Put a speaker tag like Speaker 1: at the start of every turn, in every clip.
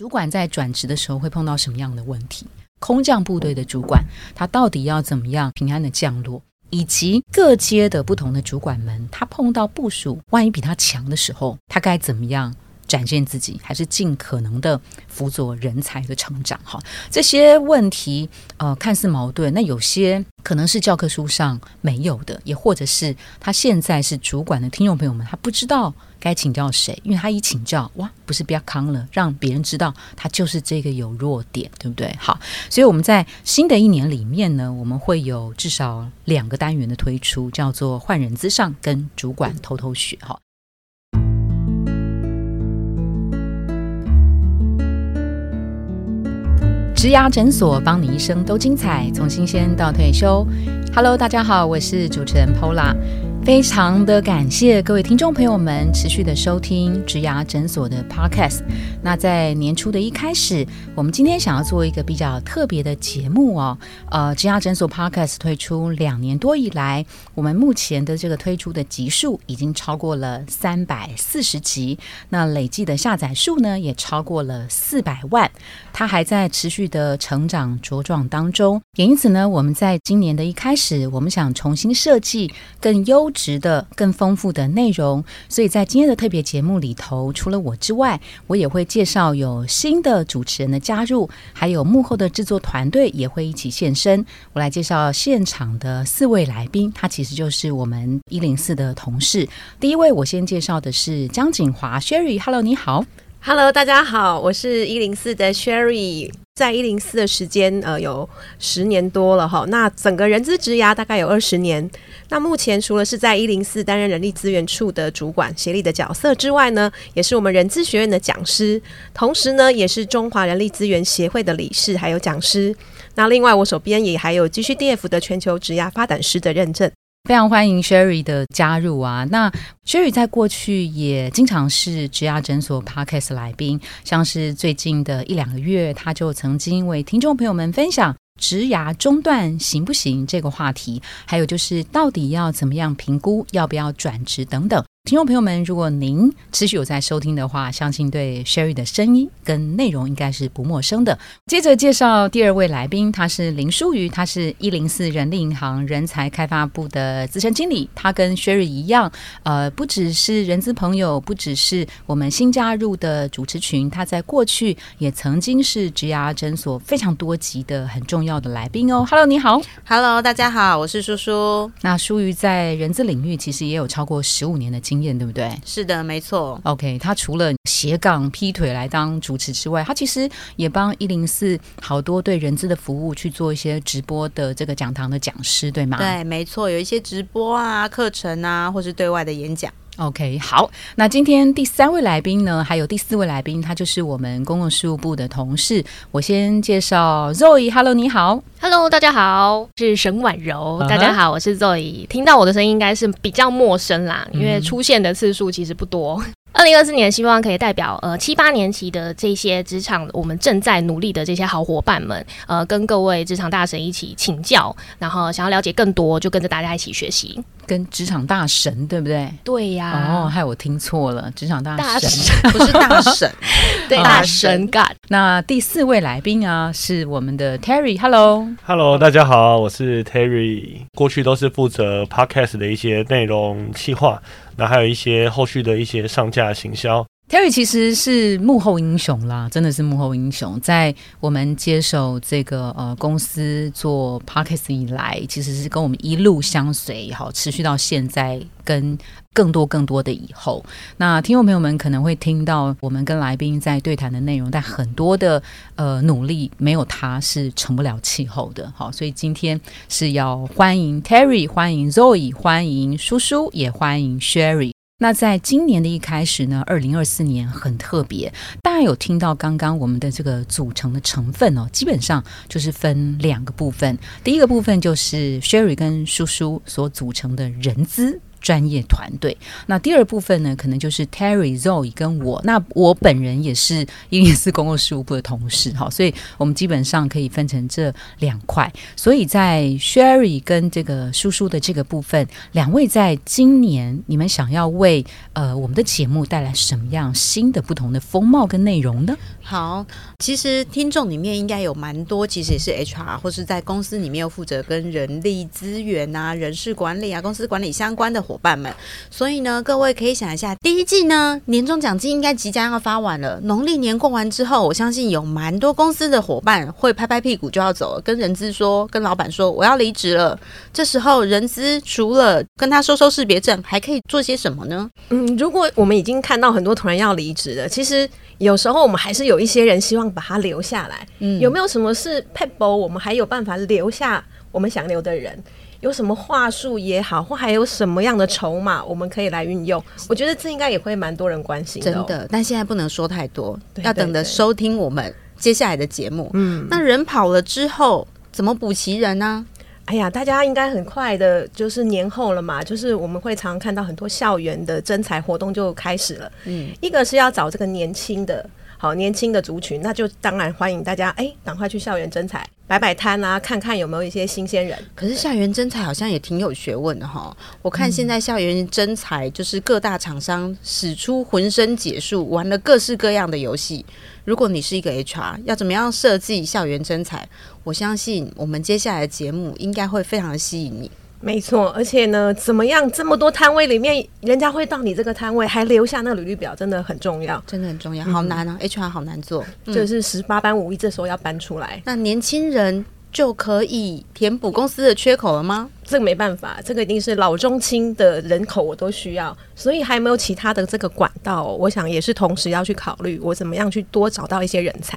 Speaker 1: 主管在转职的时候会碰到什么样的问题？空降部队的主管他到底要怎么样平安的降落？以及各阶的不同的主管们，他碰到部署万一比他强的时候，他该怎么样？展现自己，还是尽可能的辅佐人才的成长？哈，这些问题呃看似矛盾，那有些可能是教科书上没有的，也或者是他现在是主管的听众朋友们，他不知道该请教谁，因为他一请教，哇，不是不要康了，让别人知道他就是这个有弱点，对不对？好，所以我们在新的一年里面呢，我们会有至少两个单元的推出，叫做换人之上跟主管偷偷学，哈。植牙诊所，帮你一生都精彩，从新鲜到退休。Hello，大家好，我是主持人 Pola。非常的感谢各位听众朋友们持续的收听植牙诊所的 Podcast。那在年初的一开始，我们今天想要做一个比较特别的节目哦。呃，植牙诊所 Podcast 推出两年多以来，我们目前的这个推出的集数已经超过了三百四十集，那累计的下载数呢也超过了四百万。它还在持续的成长茁壮当中，也因此呢，我们在今年的一开始，我们想重新设计更优。值的更丰富的内容，所以在今天的特别节目里头，除了我之外，我也会介绍有新的主持人的加入，还有幕后的制作团队也会一起现身。我来介绍现场的四位来宾，他其实就是我们一零四的同事。第一位，我先介绍的是江景华 Sherry，Hello，你好
Speaker 2: ，Hello，大家好，我是一零四的 Sherry。在一零四的时间，呃，有十年多了哈。那整个人资职涯大概有二十年。那目前除了是在一零四担任人力资源处的主管协力的角色之外呢，也是我们人资学院的讲师，同时呢，也是中华人力资源协会的理事，还有讲师。那另外，我手边也还有继续 DF 的全球职涯发展师的认证。
Speaker 1: 非常欢迎 Sherry 的加入啊！那 Sherry 在过去也经常是植牙诊所 Podcast 来宾，像是最近的一两个月，他就曾经为听众朋友们分享植牙中断行不行这个话题，还有就是到底要怎么样评估要不要转职等等。听众朋友们，如果您持续有在收听的话，相信对 Sherry 的声音跟内容应该是不陌生的。接着介绍第二位来宾，他是林淑瑜，他是一零四人力银行人才开发部的资深经理。他跟 Sherry 一样，呃，不只是人资朋友，不只是我们新加入的主持群，他在过去也曾经是植牙诊所非常多集的很重要的来宾哦。Hello，你好
Speaker 2: ，Hello，大家好，我是叔叔。
Speaker 1: 那淑瑜在人资领域其实也有超过十五年的。经验对不对？
Speaker 2: 是的，没错。
Speaker 1: OK，他除了斜杠劈腿来当主持之外，他其实也帮一零四好多对人资的服务去做一些直播的这个讲堂的讲师，对吗？
Speaker 2: 对，没错，有一些直播啊、课程啊，或是对外的演讲。
Speaker 1: OK，好，那今天第三位来宾呢，还有第四位来宾，他就是我们公共事务部的同事。我先介绍 Zoe，Hello，你好
Speaker 3: ，Hello，大家好，是沈婉柔，大家好，我是 Zoe。听到我的声音应该是比较陌生啦，因为出现的次数其实不多。二零二四年，希望可以代表呃七八年级的这些职场，我们正在努力的这些好伙伴们，呃，跟各位职场大神一起请教，然后想要了解更多，就跟着大家一起学习。
Speaker 1: 跟职场大神对不对？
Speaker 3: 对呀。
Speaker 1: 哦，害我听错了，职场大
Speaker 2: 神 不是大神，
Speaker 3: 对 大神感。
Speaker 1: 那第四位来宾啊，是我们的 Terry，Hello，Hello，
Speaker 4: 大家好，我是 Terry，过去都是负责 Podcast 的一些内容企划。那还有一些后续的一些上架行销
Speaker 1: ，Terry 其实是幕后英雄啦，真的是幕后英雄。在我们接手这个呃公司做 Parkes 以来，其实是跟我们一路相随，好持续到现在，跟更多更多的以后。那听众朋友们可能会听到我们跟来宾在对谈的内容，但很多的呃努力没有他是成不了气候的。好，所以今天是要欢迎 Terry，欢迎 Zoe，欢迎叔叔，也欢迎 Sherry。那在今年的一开始呢，二零二四年很特别，大家有听到刚刚我们的这个组成的成分哦，基本上就是分两个部分。第一个部分就是 Sherry 跟叔叔所组成的人资。专业团队。那第二部分呢，可能就是 Terry、Zoe 跟我。那我本人也是一零四公共事务部的同事，哈，所以我们基本上可以分成这两块。所以在 Sherry 跟这个叔叔的这个部分，两位在今年你们想要为呃我们的节目带来什么样新的不同的风貌跟内容呢？
Speaker 5: 好，其实听众里面应该有蛮多，其实也是 HR 或是在公司里面又负责跟人力资源啊、人事管理啊、公司管理相关的伙伴们。所以呢，各位可以想一下，第一季呢年终奖金应该即将要发完了，农历年过完之后，我相信有蛮多公司的伙伴会拍拍屁股就要走了，跟人资说、跟老板说我要离职了。这时候人资除了跟他收收识别证，还可以做些什么呢？
Speaker 2: 嗯，如果我们已经看到很多同仁要离职了，其实有时候我们还是有一些人希望把他留下来。嗯，有没有什么是 people 我们还有办法留下我们想留的人？有什么话术也好，或还有什么样的筹码我们可以来运用？我觉得这应该也会蛮多人关心的。
Speaker 5: 真的，但现在不能说太多，要等着收听我们接下来的节目。嗯，那人跑了之后怎么补齐人呢？
Speaker 2: 哎呀，大家应该很快的，就是年后了嘛，就是我们会常看到很多校园的征才活动就开始了。嗯，一个是要找这个年轻的。好年轻的族群，那就当然欢迎大家哎，赶快去校园征才摆摆摊啊，看看有没有一些新鲜人。
Speaker 5: 可是校园征才好像也挺有学问的哈。我看现在校园征才就是各大厂商使出浑身解数，玩了各式各样的游戏。如果你是一个 HR，要怎么样设计校园征才？我相信我们接下来的节目应该会非常的吸引你。
Speaker 2: 没错，而且呢，怎么样？这么多摊位里面，人家会到你这个摊位，还留下那个履历表，真的很重要，
Speaker 5: 真的很重要，好难啊！HR 好难做，
Speaker 2: 就是十八般武艺，这时候要搬出来。
Speaker 5: 那年轻人就可以填补公司的缺口了吗？
Speaker 2: 这个没办法，这个一定是老中青的人口我都需要，所以还有没有其他的这个管道？我想也是同时要去考虑，我怎么样去多找到一些人才。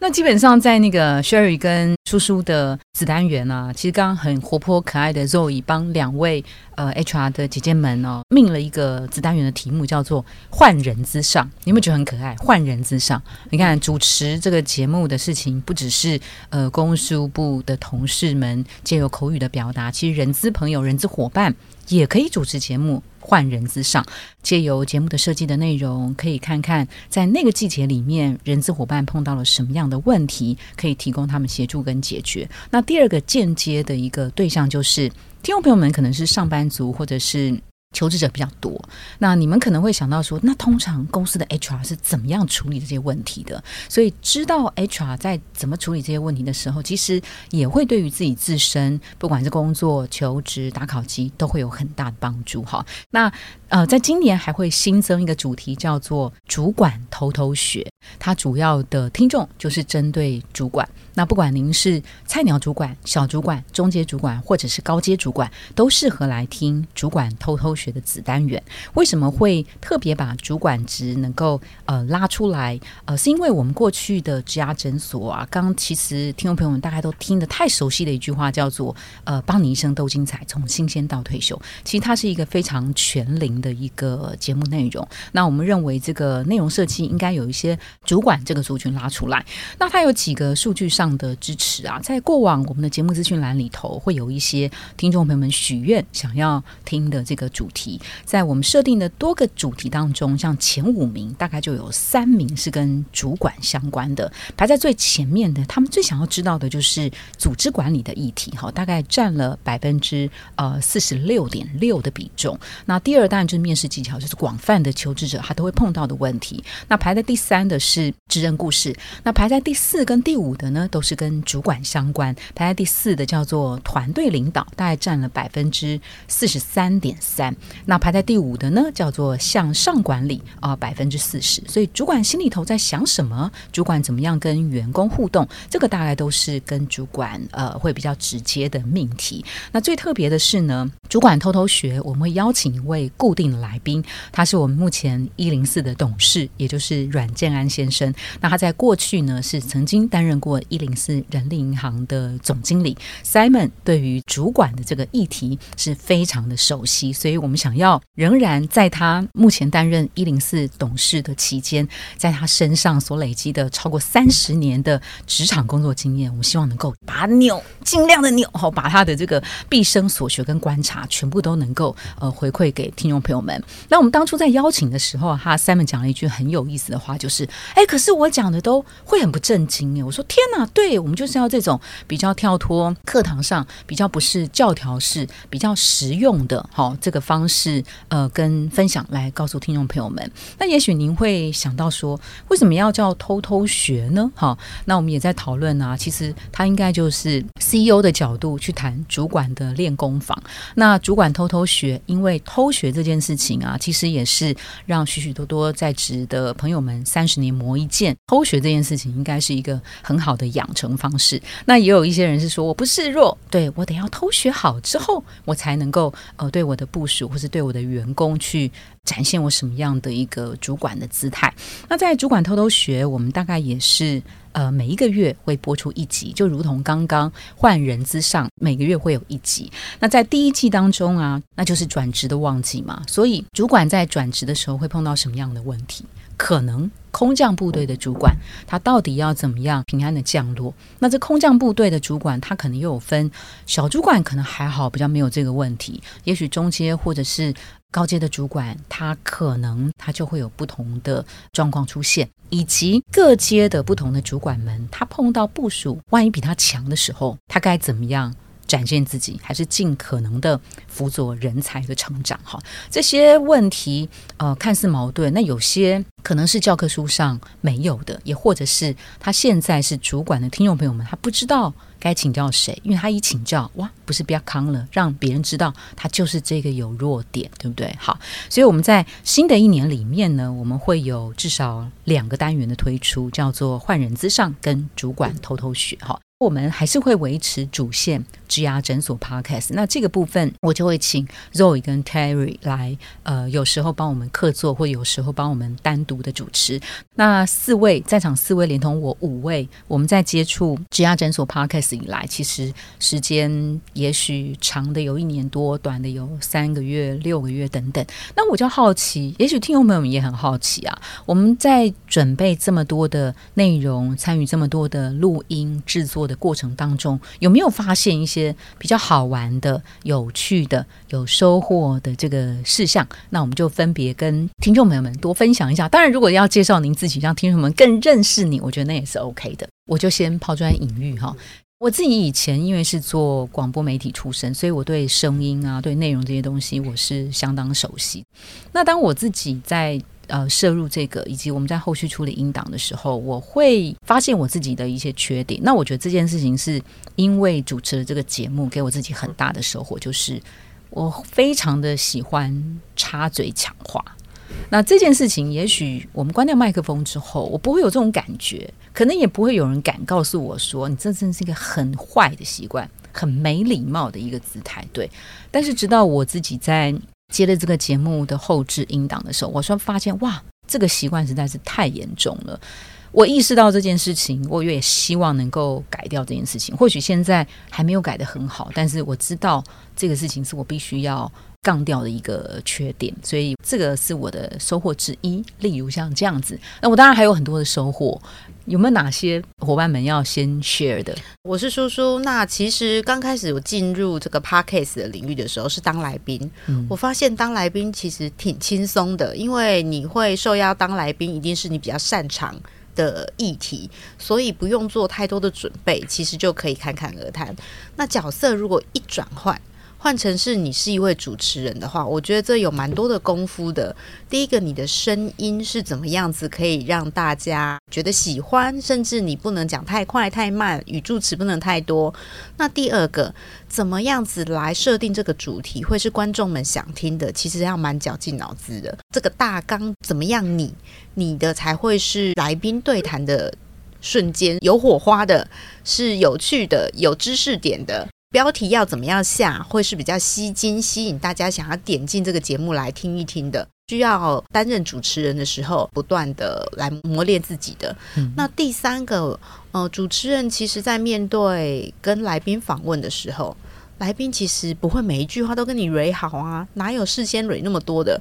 Speaker 1: 那基本上在那个 Sherry 跟叔叔的子单元啊，其实刚刚很活泼可爱的 Zoe 帮两位呃 HR 的姐姐们哦命了一个子单元的题目，叫做“换人之上”。你有没有觉得很可爱？换人之上，你看主持这个节目的事情，不只是呃公输部的同事们借由口语的表达，其实人资朋友、人资伙伴也可以主持节目。换人资上，借由节目的设计的内容，可以看看在那个季节里面，人资伙伴碰到了什么样的问题，可以提供他们协助跟解决。那第二个间接的一个对象，就是听众朋友们可能是上班族，或者是。求职者比较多，那你们可能会想到说，那通常公司的 HR 是怎么样处理这些问题的？所以知道 HR 在怎么处理这些问题的时候，其实也会对于自己自身，不管是工作、求职、打考绩，都会有很大的帮助。哈，那呃，在今年还会新增一个主题，叫做“主管偷偷学”，它主要的听众就是针对主管。那不管您是菜鸟主管、小主管、中阶主管，或者是高阶主管，都适合来听主管偷偷学的子单元。为什么会特别把主管职能够呃拉出来？呃，是因为我们过去的职涯诊所啊，刚其实听众朋友们大概都听得太熟悉的一句话叫做呃，帮你一生都精彩，从新鲜到退休。其实它是一个非常全龄的一个节目内容。那我们认为这个内容设计应该有一些主管这个族群拉出来。那它有几个数据上。的支持啊，在过往我们的节目资讯栏里头，会有一些听众朋友们许愿想要听的这个主题，在我们设定的多个主题当中，像前五名大概就有三名是跟主管相关的，排在最前面的，他们最想要知道的就是组织管理的议题，哈，大概占了百分之呃四十六点六的比重。那第二当然就是面试技巧，就是广泛的求职者他都会碰到的问题。那排在第三的是职人故事，那排在第四跟第五的呢？都是跟主管相关，排在第四的叫做团队领导，大概占了百分之四十三点三。那排在第五的呢，叫做向上管理啊，百分之四十。所以主管心里头在想什么？主管怎么样跟员工互动？这个大概都是跟主管呃会比较直接的命题。那最特别的是呢，主管偷偷学，我们会邀请一位固定的来宾，他是我们目前一零四的董事，也就是阮建安先生。那他在过去呢是曾经担任过一零。四人力银行的总经理 Simon，对于主管的这个议题是非常的熟悉，所以我们想要仍然在他目前担任一零四董事的期间，在他身上所累积的超过三十年的职场工作经验，我们希望能够把扭尽量的扭好，把他的这个毕生所学跟观察全部都能够呃回馈给听众朋友们。那我们当初在邀请的时候，哈，Simon 讲了一句很有意思的话，就是哎，可是我讲的都会很不正经哎。我说天哪，对我们就是要这种比较跳脱课堂上比较不是教条式、比较实用的好这个方式呃跟分享来告诉听众朋友们。那也许您会想到说，为什么要叫偷偷学呢？哈，那我们也在讨论啊，其实它应该就是 CEO 的角度去谈主管的练功房。那主管偷偷学，因为偷学这件事情啊，其实也是让许许多多在职的朋友们三十年磨一剑。偷学这件事情应该是一个很好的养成方式。那也有一些人是说，我不示弱，对我得要偷学好之后，我才能够呃对我的部署或是对我的员工去展现我什么样的一个主管的姿态。那在主管偷偷学，我们大概也是。呃，每一个月会播出一集，就如同刚刚换人之上，每个月会有一集。那在第一季当中啊，那就是转职的旺季嘛，所以主管在转职的时候会碰到什么样的问题？可能空降部队的主管他到底要怎么样平安的降落？那这空降部队的主管他可能又有分小主管，可能还好，比较没有这个问题。也许中阶或者是。高阶的主管，他可能他就会有不同的状况出现，以及各阶的不同的主管们，他碰到部署万一比他强的时候，他该怎么样展现自己，还是尽可能的辅佐人才的成长？哈，这些问题呃看似矛盾，那有些可能是教科书上没有的，也或者是他现在是主管的听众朋友们，他不知道。该请教谁？因为他一请教，哇，不是比较康了，让别人知道他就是这个有弱点，对不对？好，所以我们在新的一年里面呢，我们会有至少两个单元的推出，叫做换人之上跟主管偷偷学，哈。我们还是会维持主线植牙诊所 Podcast，那这个部分我就会请 Zoe 跟 Terry 来，呃，有时候帮我们客座，或有时候帮我们单独的主持。那四位在场四位连同我五位，我们在接触植牙诊所 Podcast 以来，其实时间也许长的有一年多，短的有三个月、六个月等等。那我就好奇，也许听众朋友们也很好奇啊，我们在准备这么多的内容，参与这么多的录音制作。的过程当中，有没有发现一些比较好玩的、有趣的、有收获的这个事项？那我们就分别跟听众朋友们多分享一下。当然，如果要介绍您自己，让听众们更认识你，我觉得那也是 OK 的。我就先抛砖引玉哈。我自己以前因为是做广播媒体出身，所以我对声音啊、对内容这些东西我是相当熟悉。那当我自己在呃，摄入这个，以及我们在后续处理音档的时候，我会发现我自己的一些缺点。那我觉得这件事情是因为主持了这个节目，给我自己很大的收获，就是我非常的喜欢插嘴抢话。那这件事情，也许我们关掉麦克风之后，我不会有这种感觉，可能也不会有人敢告诉我说，你这真是一个很坏的习惯，很没礼貌的一个姿态。对，但是直到我自己在。接了这个节目的后置音档的时候，我说发现哇，这个习惯实在是太严重了。我意识到这件事情，我也希望能够改掉这件事情。或许现在还没有改得很好，但是我知道这个事情是我必须要。杠掉的一个缺点，所以这个是我的收获之一。例如像这样子，那我当然还有很多的收获。有没有哪些伙伴们要先 share 的？
Speaker 5: 我是叔叔。那其实刚开始我进入这个 podcast 的领域的时候是当来宾，我发现当来宾其实挺轻松的，因为你会受邀当来宾，一定是你比较擅长的议题，所以不用做太多的准备，其实就可以侃侃而谈。那角色如果一转换。换成是你是一位主持人的话，我觉得这有蛮多的功夫的。第一个，你的声音是怎么样子可以让大家觉得喜欢，甚至你不能讲太快太慢，语助词不能太多。那第二个，怎么样子来设定这个主题会是观众们想听的？其实要蛮绞尽脑汁的。这个大纲怎么样？你你的才会是来宾对谈的瞬间有火花的，是有趣的，有知识点的。标题要怎么样下，会是比较吸睛，吸引大家想要点进这个节目来听一听的。需要担任主持人的时候，不断的来磨练自己的。那第三个，呃，主持人其实在面对跟来宾访问的时候，来宾其实不会每一句话都跟你蕊好啊，哪有事先蕊那么多的？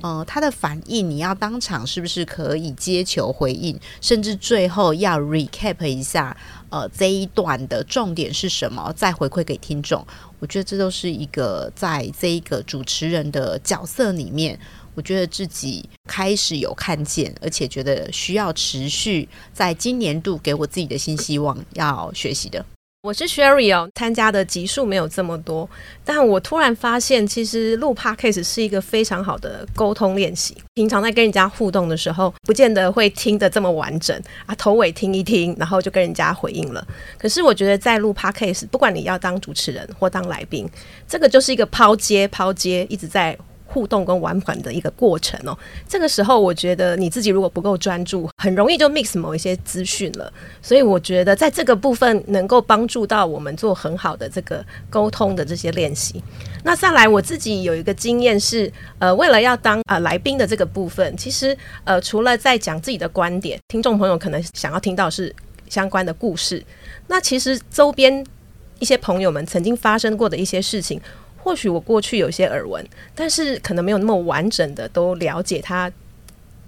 Speaker 5: 呃，他的反应你要当场是不是可以接球回应，甚至最后要 recap 一下，呃，这一段的重点是什么，再回馈给听众。我觉得这都是一个在这一个主持人的角色里面，我觉得自己开始有看见，而且觉得需要持续在今年度给我自己的新希望要学习的。
Speaker 2: 我是 Sherry 哦，参加的集数没有这么多，但我突然发现，其实录 Podcast 是一个非常好的沟通练习。平常在跟人家互动的时候，不见得会听得这么完整啊，头尾听一听，然后就跟人家回应了。可是我觉得在录 Podcast，不管你要当主持人或当来宾，这个就是一个抛接抛接，一直在。互动跟玩款的一个过程哦，这个时候我觉得你自己如果不够专注，很容易就 mix 某一些资讯了。所以我觉得在这个部分能够帮助到我们做很好的这个沟通的这些练习。那再来，我自己有一个经验是，呃，为了要当啊来宾的这个部分，其实呃除了在讲自己的观点，听众朋友可能想要听到是相关的故事，那其实周边一些朋友们曾经发生过的一些事情。或许我过去有些耳闻，但是可能没有那么完整的都了解他。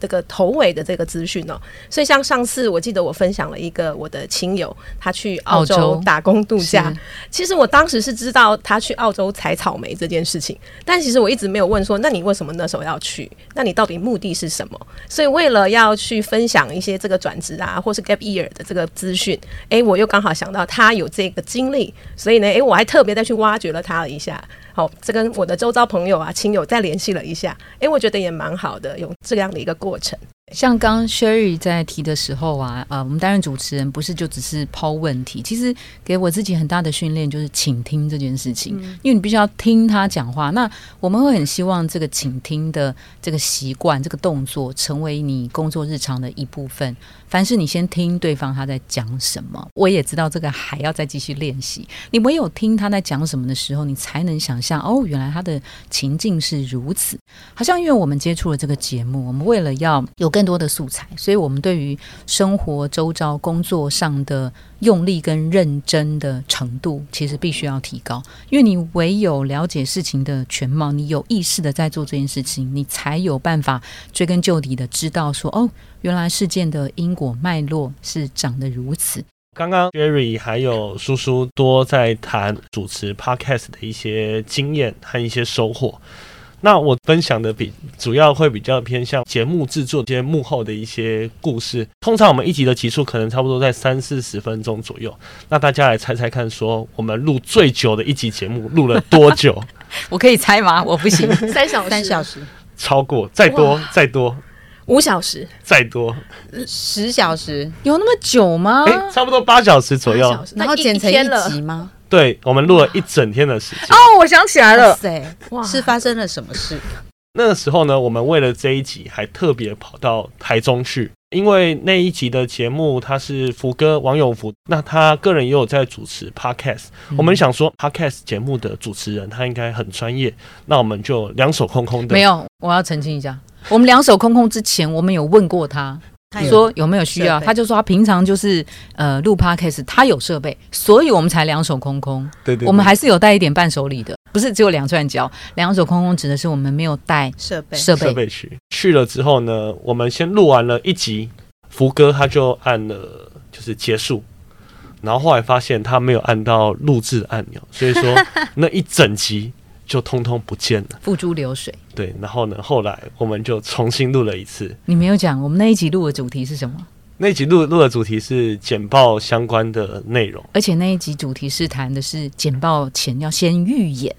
Speaker 2: 这个头尾的这个资讯哦，所以像上次我记得我分享了一个我的亲友，他去澳洲打工度假。其实我当时是知道他去澳洲采草莓这件事情，但其实我一直没有问说，那你为什么那时候要去？那你到底目的是什么？所以为了要去分享一些这个转职啊，或是 gap year 的这个资讯，哎，我又刚好想到他有这个经历，所以呢，哎，我还特别再去挖掘了他了一下。好，这跟我的周遭朋友啊、亲友再联系了一下，哎，我觉得也蛮好的，有这样的一个过程。
Speaker 1: 像刚 Sherry 在提的时候啊，呃，我们担任主持人不是就只是抛问题，其实给我自己很大的训练就是倾听这件事情，因为你必须要听他讲话。那我们会很希望这个倾听的这个习惯、这个动作成为你工作日常的一部分。凡是你先听对方他在讲什么，我也知道这个还要再继续练习。你唯有听他在讲什么的时候，你才能想象哦，原来他的情境是如此。好像因为我们接触了这个节目，我们为了要有更多的素材，所以我们对于生活周遭、工作上的用力跟认真的程度，其实必须要提高。因为你唯有了解事情的全貌，你有意识的在做这件事情，你才有办法追根究底的知道说哦。原来事件的因果脉络是长得如此。
Speaker 4: 刚刚 Jerry 还有叔叔多在谈主持 Podcast 的一些经验和一些收获。那我分享的比主要会比较偏向节目制作这些幕后的一些故事。通常我们一集的集数可能差不多在三四十分钟左右。那大家来猜猜看，说我们录最久的一集节目录了多久？
Speaker 1: 我可以猜吗？我不行，
Speaker 2: 三小时，
Speaker 5: 三小时，
Speaker 4: 超过，再多，再多。
Speaker 2: 五小时，
Speaker 4: 再多
Speaker 5: 十小时，
Speaker 1: 有那么久吗？
Speaker 4: 哎，差不多八小时左右，
Speaker 5: 然后剪成一集吗？
Speaker 4: 对，我们录了一整天的时间。
Speaker 1: 哦，我想起来了，
Speaker 5: 哇，是发生了什么事？
Speaker 4: 那个时候呢，我们为了这一集还特别跑到台中去，因为那一集的节目他是福哥王永福，那他个人也有在主持 podcast。我们想说 podcast 节目的主持人他应该很专业，那我们就两手空空的。
Speaker 1: 没有，我要澄清一下。我们两手空空之前，我们有问过他，说有没有需要，他就说他平常就是呃录 podcast，他有设备，所以我们才两手空空。
Speaker 4: 对对，
Speaker 1: 我们还是有带一点伴手礼的，不是只有两串胶。两手空空指的是我们没有带
Speaker 5: 设备
Speaker 1: 设
Speaker 4: 备设备去。去了之后呢，我们先录完了一集，福哥他就按了就是结束，然后后来发现他没有按到录制按钮，所以说 那一整集。就通通不见了，
Speaker 1: 付诸流水。
Speaker 4: 对，然后呢？后来我们就重新录了一次。
Speaker 1: 你没有讲，我们那一集录的主题是什么？
Speaker 4: 那一集录录的主题是简报相关的内容，
Speaker 1: 而且那一集主题是谈的是简报前要先预演。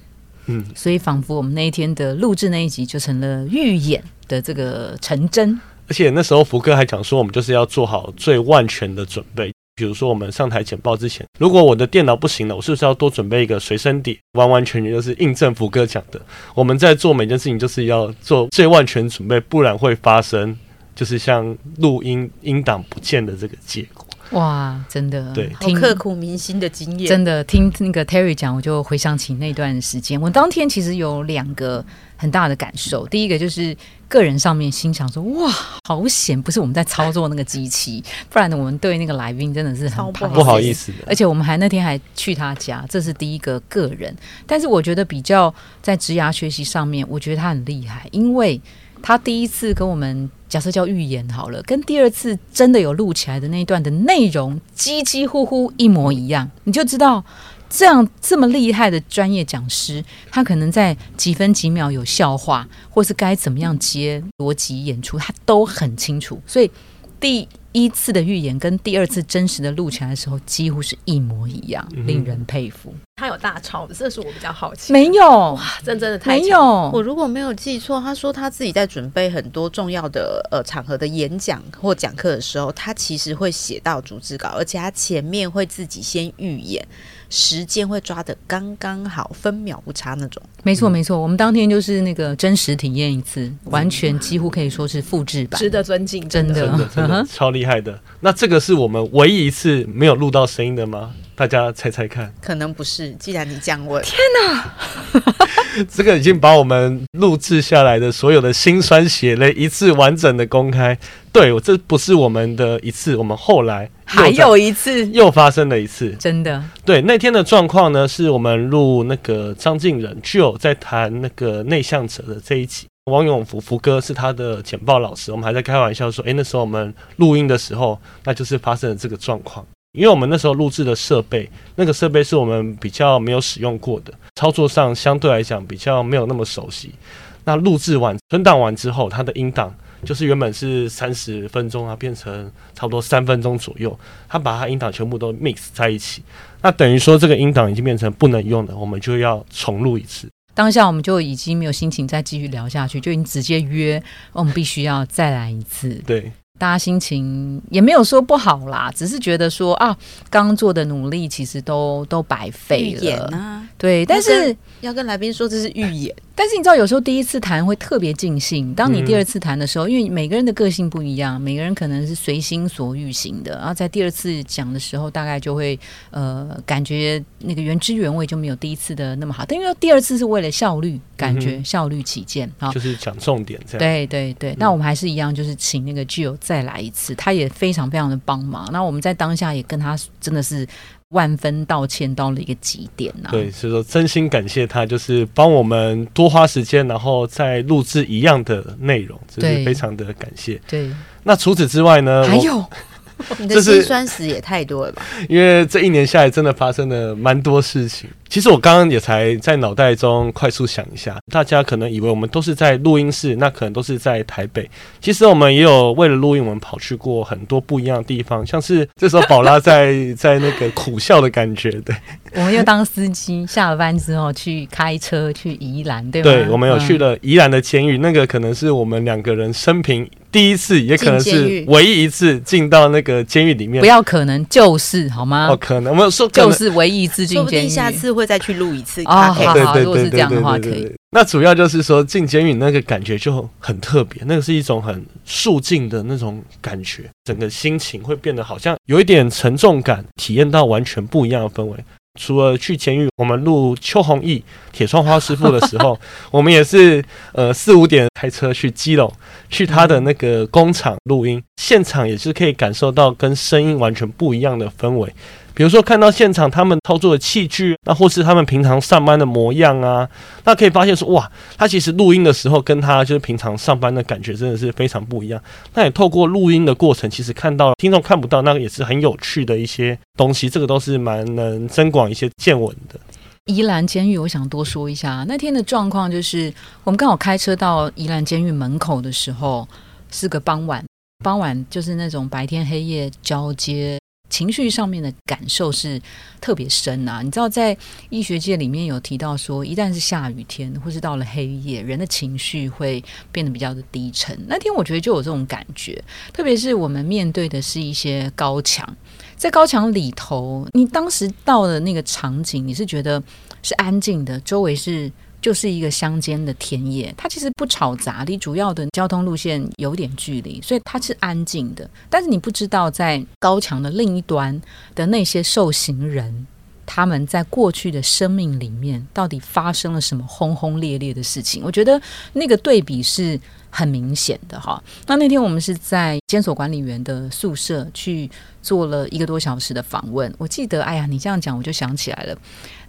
Speaker 1: 嗯，所以仿佛我们那一天的录制那一集就成了预演的这个成真。
Speaker 4: 而且那时候福哥还讲说，我们就是要做好最万全的准备。比如说，我们上台简报之前，如果我的电脑不行了，我是不是要多准备一个随身碟？完完全全就是印证福哥讲的，我们在做每件事情就是要做最万全准备，不然会发生就是像录音音档不见的这个结果。
Speaker 1: 哇，真的，
Speaker 4: 对
Speaker 5: 好刻骨铭心的经验。
Speaker 1: 真的听那个 Terry 讲，我就回想起那段时间。我当天其实有两个很大的感受，第一个就是个人上面心想说，哇，好险，不是我们在操作那个机器，不然呢，我们对那个来宾真的是很
Speaker 5: 超
Speaker 4: 不好意思的。
Speaker 1: 而且我们还那天还去他家，这是第一个个人。但是我觉得比较在职涯学习上面，我觉得他很厉害，因为他第一次跟我们假设叫预言好了，跟第二次真的有录起来的那一段的内容，几几乎乎一模一样，你就知道这样这么厉害的专业讲师，他可能在几分几秒有笑话，或是该怎么样接逻辑演出，他都很清楚。所以第一次的预言跟第二次真实的录起来的时候，几乎是一模一样，令人佩服。
Speaker 2: 他有大抄的，这是我比较好奇。
Speaker 1: 没有哇，
Speaker 2: 真真的太
Speaker 1: 没有，
Speaker 5: 我如果没有记错，他说他自己在准备很多重要的呃场合的演讲或讲课的时候，他其实会写到逐字稿，而且他前面会自己先预演，时间会抓的刚刚好，分秒不差那种。
Speaker 1: 没错，没错。我们当天就是那个真实体验一次，完全几乎可以说是复制版，
Speaker 2: 值得尊敬，
Speaker 1: 真的
Speaker 4: 真的真的 超厉害的。那这个是我们唯一一次没有录到声音的吗？大家猜猜看，
Speaker 5: 可能不是，既然你这样问，
Speaker 4: 这个已经把我们录制下来的所有的辛酸血泪一次完整的公开。对，我这不是我们的一次，我们后来
Speaker 1: 还有一次，
Speaker 4: 又发生了一次。
Speaker 1: 真的
Speaker 4: 对，那天的状况呢，是我们录那个张敬仁就在谈那个内向者的这一集。王永福福哥是他的简报老师，我们还在开玩笑说，诶，那时候我们录音的时候，那就是发生了这个状况。因为我们那时候录制的设备，那个设备是我们比较没有使用过的，操作上相对来讲比较没有那么熟悉。那录制完存档完之后，它的音档就是原本是三十分钟啊，变成差不多三分钟左右，它把它音档全部都 mix 在一起。那等于说这个音档已经变成不能用的，我们就要重录一次。
Speaker 1: 当下我们就已经没有心情再继续聊下去，就已经直接约我们必须要再来一次。
Speaker 4: 对，
Speaker 1: 大家心情也没有说不好啦，只是觉得说啊，刚做的努力其实都都白费了。对，但是
Speaker 5: 要跟来宾说这是预演，
Speaker 1: 但是你知道，有时候第一次谈会特别尽兴。当你
Speaker 4: 嗯
Speaker 1: 第二次谈的时候，因为每个人的个性不一样，每个人可能是随心所欲型的，然后在第二次讲的时候，大概就会呃感觉那个原汁原味就没有第一次的那么好。但因为第二次是为了效率，感觉
Speaker 4: 嗯
Speaker 1: 效率起见啊。
Speaker 4: 就是讲重点这样。
Speaker 1: 对对对，那我们还是一样，就是请那个 Gio 再来一次，他也非常非常的帮忙。那我们在当下也跟他真的是万分道歉到了一个极点呐、
Speaker 4: 对，所以说真心感谢他，就是帮我们多花时间，然后再录制一样的内容，就是非常的感谢。
Speaker 1: 对，
Speaker 4: 那除此之外呢？
Speaker 1: 还有
Speaker 5: 你的辛酸史也太多了吧？
Speaker 4: 因为这一年下来，真的发生了蛮多事情。其实我刚刚也才在脑袋中快速想一下，大家可能以为我们都是在录音室，那可能都是在台北。其实我们也有为了录音，我们跑去过很多不一样的地方，像是这时候宝拉在在那个苦笑的感觉，对
Speaker 1: 我们又当司机，下了班之后去开车去宜兰，对吗？
Speaker 4: 对，我们有去
Speaker 1: 嗯
Speaker 4: 了宜兰的监狱，那个可能是我们两个人生平第一次，也可能是唯一一次进到那个监狱里面
Speaker 1: 不。要可能就是好吗？
Speaker 4: 哦，可能我们说
Speaker 1: 就是唯一一次进
Speaker 5: 说不
Speaker 1: 监狱。
Speaker 5: 定下次会再去录一次
Speaker 1: 哦
Speaker 5: podcast。
Speaker 1: 好
Speaker 4: 对对对
Speaker 1: 如果是这样的话可以
Speaker 4: 对对对对那主要就是说进监狱那个感觉就很特别，那个是一种很肃静的那种感觉，整个心情会变得好像有一点沉重感，体验到完全不一样的氛围。除了去监狱，我们录邱弘毅铁窗花师傅的时候，我们也是呃四五点开车去基隆，去他的那个工厂录音，现场也是可以感受到跟声音完全不一样的氛围。比如说看到现场他们操作的器具，那或是他们平常上班的模样啊，那可以发现说哇，他其实录音的时候跟他就是平常上班的感觉真的是非常不一样。那也透过录音的过程，其实看到听众看不到，那个也是很有趣的一些东西，这个都是蛮能增广一些见闻的。
Speaker 1: 宜兰监狱，我想多说一下。那天的状况就是，我们刚好开车到宜兰监狱门口的时候，是个傍晚。傍晚就是那种白天黑夜交接，情绪上面的感受是特别深啊。你知道，在医学界里面有提到说，一旦是下雨天或是到了黑夜，人的情绪会变得比较的低沉。那天我觉得就有这种感觉，特别是我们面对的是一些高墙。在高墙里头，你当时到的那个场景，你是觉得是安静的，周围是就是一个乡间的田野，它其实不吵杂，离主要的交通路线有点距离，所以它是安静的。但是你不知道，在高墙的另一端的那些受刑人，他们在过去的生命里面到底发生了什么轰轰烈烈的事情？我觉得那个对比是。很明显的哈，那那天我们是在监所管理员的宿舍去做了一个多小时的访问。我记得，哎呀，你这样讲我就想起来了，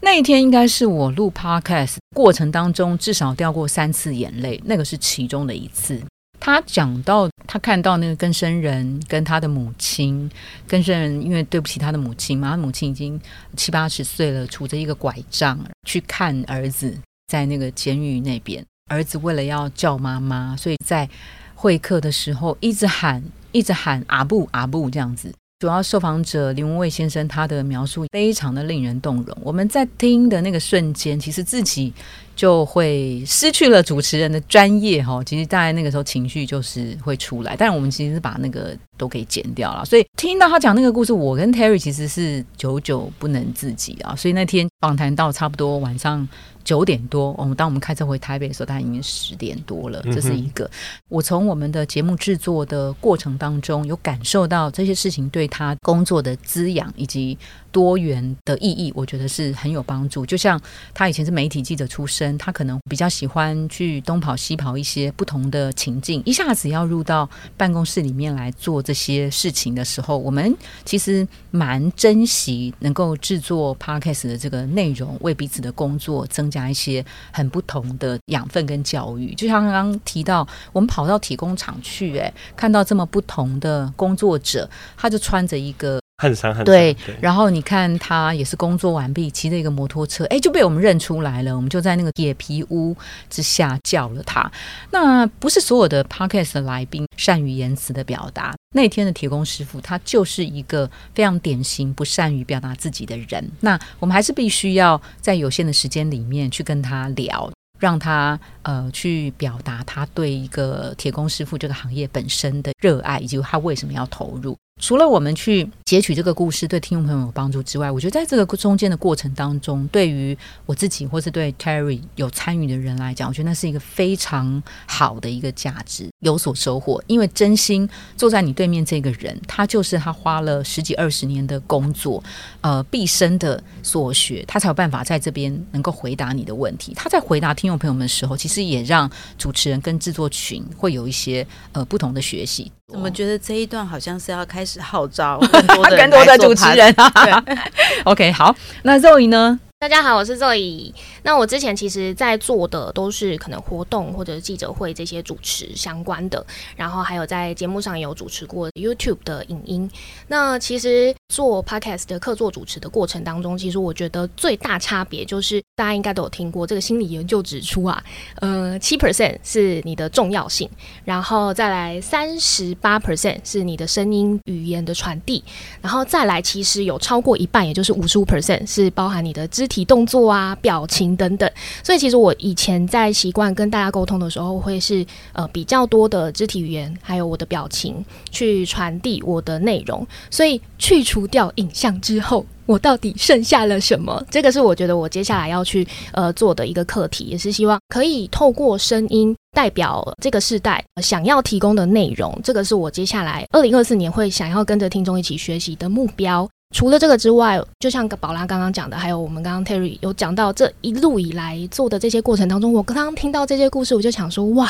Speaker 1: 那一天应该是我录 podcast 过程当中至少掉过三次眼泪，那个是其中的一次。他讲到他看到那个更生人跟他的母亲，更生人因为对不起他的母亲嘛，他母亲已经七八十岁了，拄着一个拐杖去看儿子在那个监狱那边。儿子为了要叫妈妈，所以在会客的时候一直喊，一直喊阿布阿布这样子。主要受访者林文蔚先生他的描述非常的令人动容。我们在听的那个瞬间，其实自己就会失去了主持人的专业哈。其实大概那个时候情绪就是会出来，但我们其实是把那个都可以剪掉了。所以听到他讲那个故事，我跟 Terry 其实是久久不能自己啊。所以那天访谈到差不多晚上。九点多，我们当我们开车回台北的时候，他已经十点多了。这是一个，我从我们的节目制作的过程当中，有感受到这些事情对他工作的滋养以及。多元的意义，我觉得是很有帮助。就像他以前是媒体记者出身，他可能比较喜欢去东跑西跑一些不同的情境。一下子要入到办公室里面来做这些事情的时候，我们其实蛮珍惜能够制作 podcast 的这个内容，为彼此的工作增加一些很不同的养分跟教育。就像刚刚提到，我们跑到体工厂去，哎，看到这么不同的工作者，他就穿着一个。
Speaker 4: 很长很
Speaker 1: 对，然后你看他也是工作完毕，骑着一个摩托车，哎，就被我们认出来了。我们就在那个铁皮屋之下叫了他。那不是所有的 podcast 的来宾善于言辞的表达。那天的铁工师傅，他就是一个非常典型不善于表达自己的人。那我们还是必须要在有限的时间里面去跟他聊，让他呃去表达他对一个铁工师傅这个行业本身的热爱，以及他为什么要投入。除了我们去截取这个故事对听众朋友有帮助之外，我觉得在这个中间的过程当中，对于我自己或是对 Terry 有参与的人来讲，我觉得那是一个非常好的一个价值，有所收获。因为真心坐在你对面这个人，他就是他花了十几二十年的工作，呃，毕生的所学，他才有办法在这边能够回答你的问题。他在回答听众朋友们的时候，其实也让主持人跟制作群会有一些呃不同的学习。
Speaker 5: 怎么觉得这一段好像是要开始号召
Speaker 1: 更多的主持人啊？OK，好，那肉姨呢？
Speaker 3: 大家好，我是 Zoe。那我之前其实，在做的都是可能活动或者记者会这些主持相关的，然后还有在节目上有主持过 YouTube 的影音。那其实做 Podcast 的客座主持的过程当中，其实我觉得最大差别就是，大家应该都有听过这个心理研究指出啊，呃，七 percent 是你的重要性，然后再来三十八 percent 是你的声音语言的传递，然后再来其实有超过一半，也就是五十五 percent 是包含你的肢。体动作啊、表情等等，所以其实我以前在习惯跟大家沟通的时候，会是呃比较多的肢体语言，还有我的表情去传递我的内容。所以去除掉影像之后，我到底剩下了什么？这个是我觉得我接下来要去呃做的一个课题，也是希望可以透过声音代表这个时代想要提供的内容。这个是我接下来二零二四年会想要跟着听众一起学习的目标。除了这个之外，就像宝拉刚刚讲的，还有我们刚刚 Terry 有讲到这一路以来做的这些过程当中，我刚刚听到这些故事，我就想说，哇，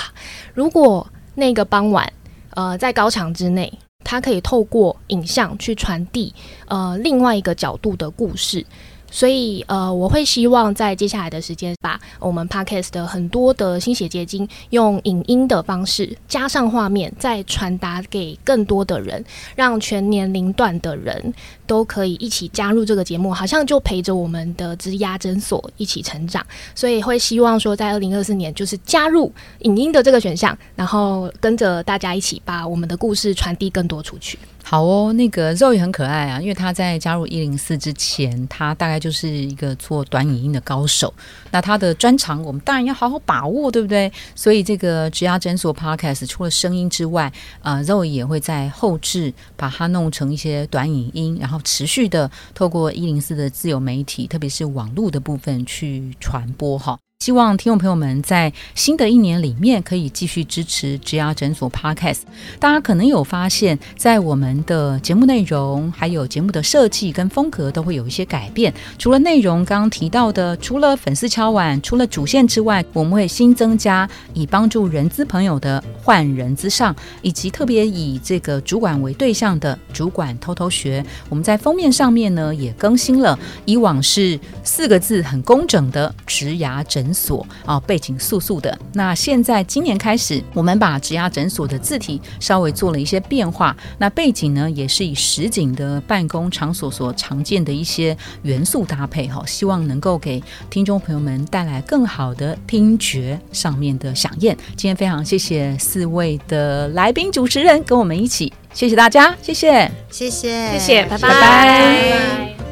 Speaker 3: 如果那个傍晚，呃，在高墙之内，他可以透过影像去传递，呃，另外一个角度的故事。所以，呃，我会希望在接下来的时间，把我们 podcast 的很多的心血结晶，用影音的方式加上画面，再传达给更多的人，让全年龄段的人都可以一起加入这个节目，好像就陪着我们的枝丫诊所一起成长。所以会希望说，在二零二四年，就是加入影音的这个选项，然后跟着大家一起把我们的故事传递更多出去。
Speaker 1: 好哦，那个肉也很可爱啊，因为他在加入一零四之前，他大概就是一个做短影音的高手。那他的专长，我们当然要好好把握，对不对？所以这个植牙诊所 Podcast 除了声音之外，呃，肉也会在后置把它弄成一些短影音，然后持续的透过一零四的自由媒体，特别是网络的部分去传播哈。希望听众朋友们在新的一年里面可以继续支持植牙诊所 Podcast。大家可能有发现，在我们的节目内容还有节目的设计跟风格都会有一些改变。除了内容刚刚提到的，除了粉丝敲碗，除了主线之外，我们会新增加以帮助人资朋友的换人之上，以及特别以这个主管为对象的主管偷偷学。我们在封面上面呢也更新了，以往是四个字很工整的植牙诊诊所啊，背景素素的。那现在今年开始，我们把植牙诊所的字体稍微做了一些变化。那背景呢，也是以实景的办公场所所常见的一些元素搭配哈，希望能够给听众朋友们带来更好的听觉上面的响应。今天非常谢谢四位的来宾主持人跟我们一起，谢谢大家，谢谢。
Speaker 5: 谢谢，
Speaker 3: 谢谢，拜拜。
Speaker 1: 拜拜